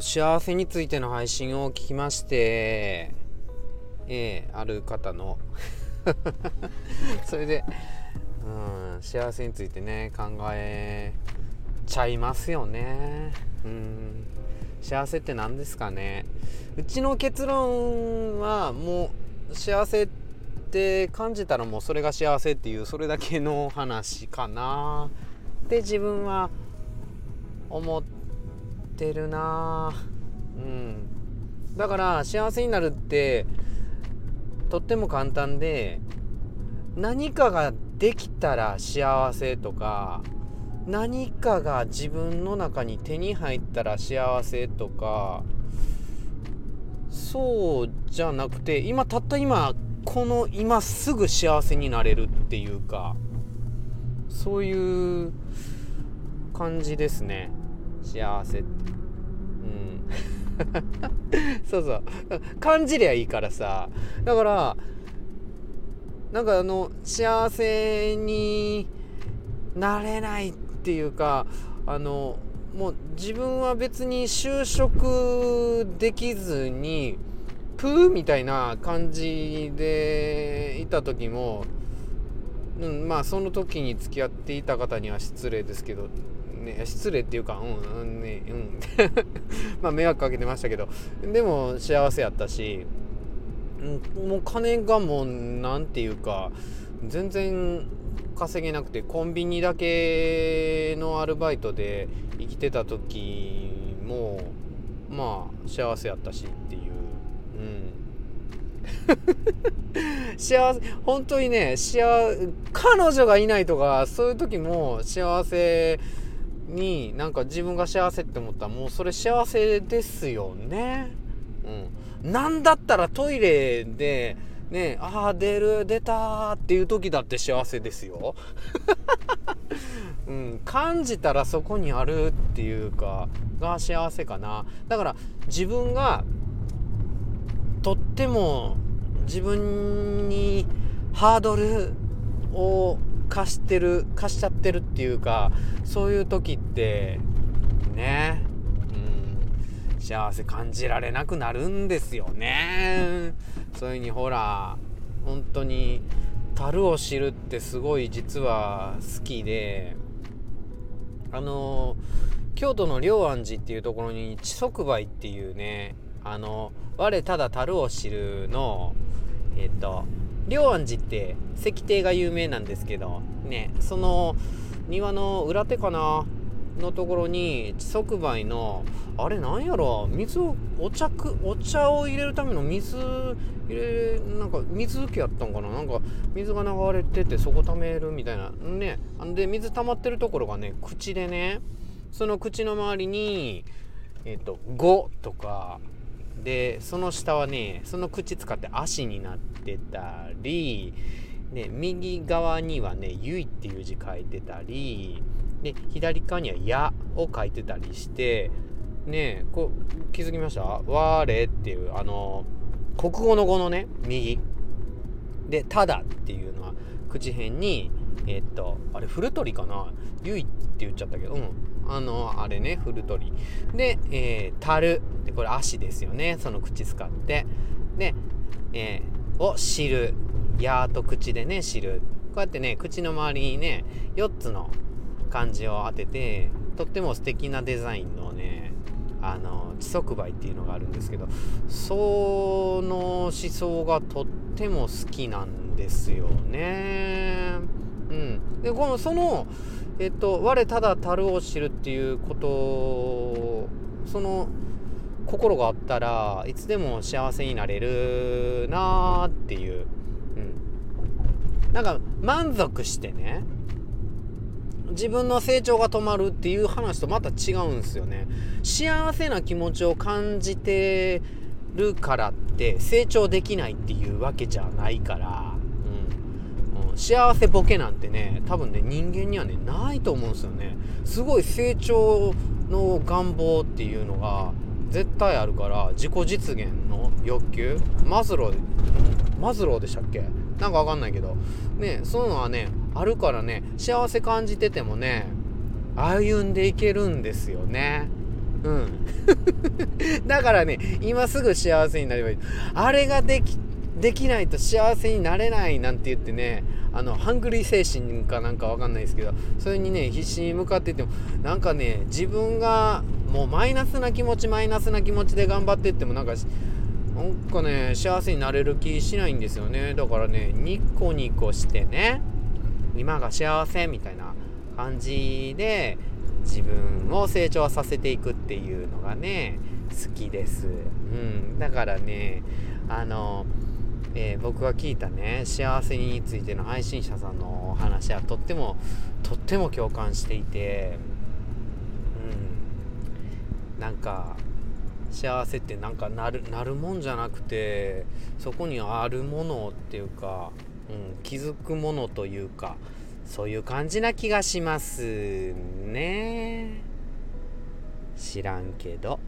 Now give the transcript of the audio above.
幸せについての配信を聞きましてえー、ある方の。それで、うん、幸せについてね考えちゃいますよね。うん。幸せって何ですかね。うちの結論はもう幸せって感じたらもうそれが幸せっていうそれだけの話かな。って自分は思っててるな。うん。だから幸せになるってとっても簡単で何かができたら幸せとか何かが自分の中に手に入ったら幸せとかそうじゃなくて今たった今この今すぐ幸せになれるっていうかそういう感じですね。幸せ。ってうん。そうそう。感じりゃいいからさ。だからなんかあの幸せになれないっていうかあのもう自分は別に就職できずにプーみたいな感じでいた時も、うん、まあその時に付き合っていた方には失礼ですけど、ね、失礼っていうかうんうんねうん。まあ迷惑かけてましたけど。でも幸せやったし、うん、もう金がもう何て言うか全然稼げなくてコンビニだけのアルバイトで生きてた時もまあ幸せやったしっていう。うん。幸せ本当にね幸彼女がいないとかそういう時も幸せになんか自分が幸せって思ったらもうそれ幸せですよね。うん。なんだったらトイレでねああ出る出たっていう時だって幸せですよ、うん、感じたらそこにあるっていうかが幸せかな。だから自分がとっても自分にハードルを貸してる貸しちゃってるっていうかそういう時ってね。うん。幸せ感じられなくなるんですよね。そういうふうにほら本当に樽を知るってすごい実は好きで。あの京都の龍安寺っていうところに地即売っていうねあの我ただ樽を知るのえっ、と龍安寺って石庭が有名なんですけどねその庭の裏手かなのところに地即売のあれなんやろ水をお茶くお茶を入れるための水入れなんか水受けやったんかな？なんか水が流れててそこ溜めるみたいな。ねで水溜まってるところがね口でねその口の周りにえっ、と5とかでその下はねその口使って足になってたりで右側にはね「ゆい」っていう字書いてたりで左側には「や」を書いてたりしてねこ気づきました「われ」っていうあの国語の語のね右。で「ただ」っていうのは口辺にえっとあれ古鳥かな「ゆい」って言っちゃったけどうん。あのあれね古鳥。で「えー、たる」でこれ足ですよね。その口使って。で「えー、を知る」「や」と口でね知る。こうやってね口の周りにね4つの漢字を当ててとっても素敵なデザインのねあの地即売っていうのがあるんですけどその思想がとっても好きなんですよね。うん、でこのそのえっと、我ただ樽を知るっていうことその心があったらいつでも幸せになれるなーっていう、うん、なんか満足してね自分の成長が止まるっていう話とまた違うんですよね。幸せな気持ちを感じてるからって成長できないっていうわけじゃないから。幸せボケなんてね多分ね人間にはねないと思うんですよね。すごい成長の願望っていうのが絶対あるから自己実現の欲求。マズローマズローでしたっけ？なんかわかんないけど。ねそういうのはねあるからね幸せ感じててもね歩んでいけるんですよね。うん。だからね今すぐ幸せになればいい。あれができできないと幸せになれないなんて言ってねあのハングリー精神かなんかわかんないですけどそれにね必死に向かっていってもなんかね自分がもうマイナスな気持ちマイナスな気持ちで頑張っていってもなんかなんかね幸せになれる気しないんですよね。だからねニコニコしてね今が幸せみたいな感じで自分を成長させていくっていうのがね好きです、うん、だからねあのえー、僕が聞いたね幸せについての配信者さんのお話はとってもとっても共感していてうん。なんか幸せってなんかなるなるもんじゃなくてそこにあるものっていうか、うん、気づくものというかそういう感じな気がしますね知らんけど。